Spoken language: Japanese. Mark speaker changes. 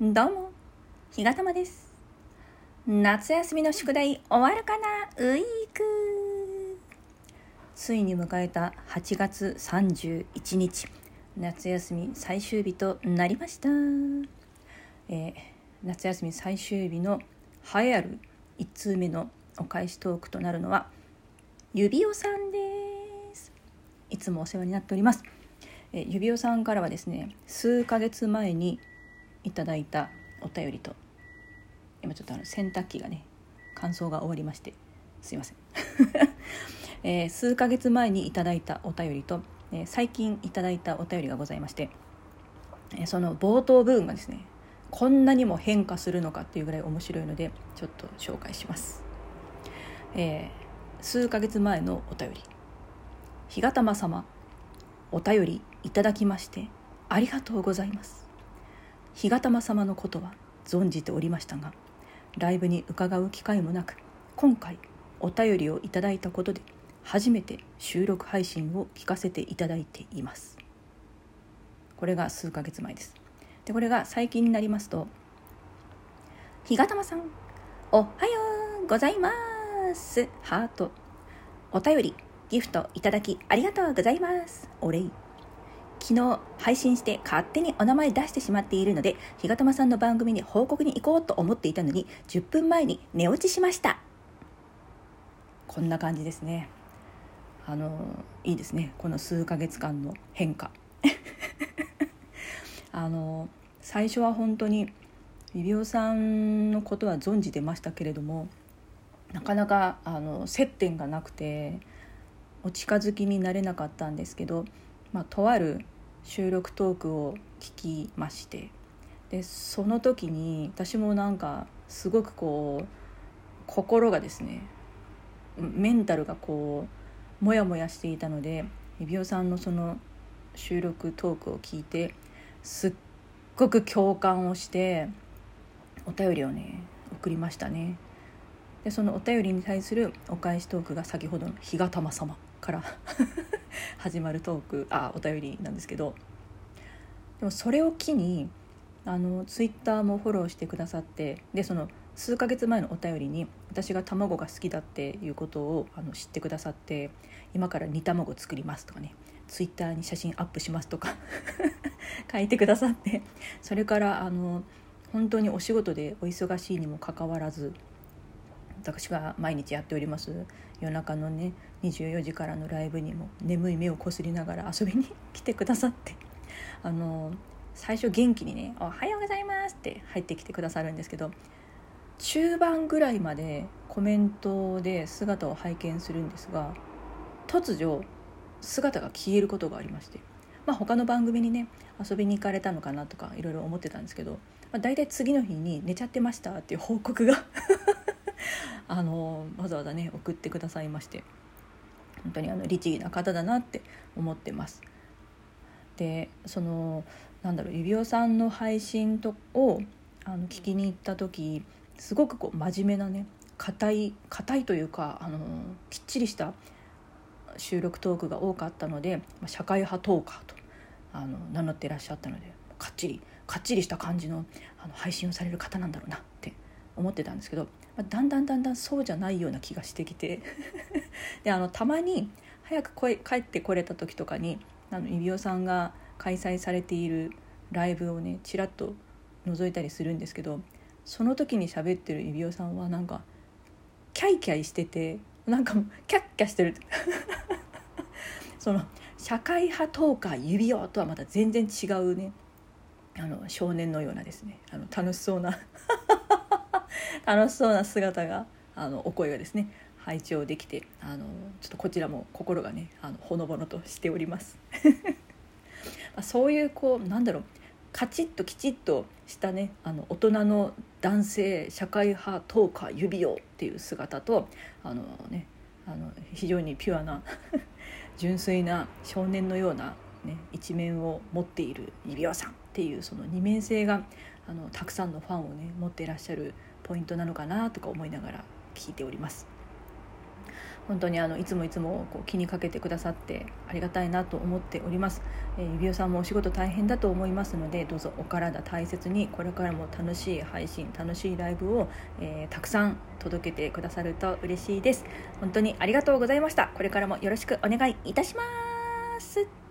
Speaker 1: どうも、ひがたまです。夏休みの宿題終わるかな？ウィークついに迎えた8月31日、夏休み最終日となりました。えー夏休み最終日の栄えある1通目のお返しトークとなるのは、指輪さんです。いつもお世話になっております。えー指輪さんからはですね数ヶ月前にいただいたお便りと今ちょっとあの洗濯機がね乾燥が終わりましてすいません、えー数ヶ月前にいただいたお便りと、えー最近いただいたお便りがございまして、えーその冒頭部分がですねこんなにも変化するのかっていうぐらい面白いのでちょっと紹介します、えー数ヶ月前のお便り「日がたま様お便りいただきましてありがとうございます。日がたま様のことは存じておりましたがライブに伺う機会もなく今回お便りをいただいたことで初めて収録配信を聞かせていただいています。これが数ヶ月前です。でこれが最近になりますと日がたまさんおはようございます。ハート。お便りギフトいただきありがとうございます。お礼。昨日配信して勝手にお名前出してしまっているので日がたまさんの番組に報告に行こうと思っていたのに10分前に寝落ちしました。こんな感じですね。あのいいですね。この数ヶ月間の変化。あの最初は本当に指輪さんのことは存じてましたけれどもなかなかあの接点がなくてお近づきになれなかったんですけど、まあ、とある収録トークを聞きましてでその時に私もなんかすごくこう心がですねメンタルがこうモヤモヤしていたので指輪さんのその収録トークを聞いてすっごく共感をしてお便りをね送りましたね。でそのお便りに対するお返しトークが先ほどの「日がたま様」から始まるトーク あお便りなんですけどでもそれを機にあのツイッターもフォローしてくださってでその数ヶ月前のお便りに私が卵が好きだっていうことをあの知ってくださって今から煮卵作りますとかねツイッターに写真アップしますとか 書いてくださってそれからあの本当にお仕事でお忙しいにもかかわらず私が毎日やっております夜中のね24時からのライブにも眠い目をこすりながら遊びに来てくださってあの最初元気にね「おはようございます」って入ってきてくださるんですけど中盤ぐらいまでコメントで姿を拝見するんですが突如姿が消えることがありまして、まあ、他の番組にね遊びに行かれたのかなとかいろいろ思ってたんですけど、まあ、大体次の日に「寝ちゃってました」っていう報告が あのわざわざね送ってくださいまして本当にあの律儀な方だなって思ってます。でそのなんだろう指輪さんの配信とをあの聞きに行った時すごくこう真面目なね硬い硬いというかあのきっちりした収録トークが多かったので、ま社会派トーカーとあの名乗ってらっしゃったのでかっちりかっちりした感じのあの配信をされる方なんだろうなって思ってたんですけど、まあだんだんだんだんそうじゃないような気がしてきて であのたまに早く帰ってこれた時とかにあの指輪さんが開催されているライブをねちらっと覗いたりするんですけどその時に喋ってる指輪さんはなんかキャイキャイしててなんかもうキャッキャしてる。その社会派トーカー指輪とはまた全然違うねあの少年のようなですねあの楽しそうな。楽しそうな姿があのお声がですね拝聴できてあのちょっとこちらも心がねあのほのぼのとしております。そういうこうなんだろうカチッときちっとしたねあの大人の男性社会派トーカー指輪っていう姿とあのねあの非常にピュアな 純粋な少年のような、ね、一面を持っている指輪さんっていうその二面性があのたくさんのファンをね持っていらっしゃるポイントなのかなとか思いながら聞いております。本当にあのいつもいつもこう気にかけてくださってありがたいなと思っております、えー、指輪さんもお仕事大変だと思いますのでどうぞお体大切にこれからも楽しい配信楽しいライブを、えー、たくさん届けてくださると嬉しいです。本当にありがとうございました。これからもよろしくお願いいたします。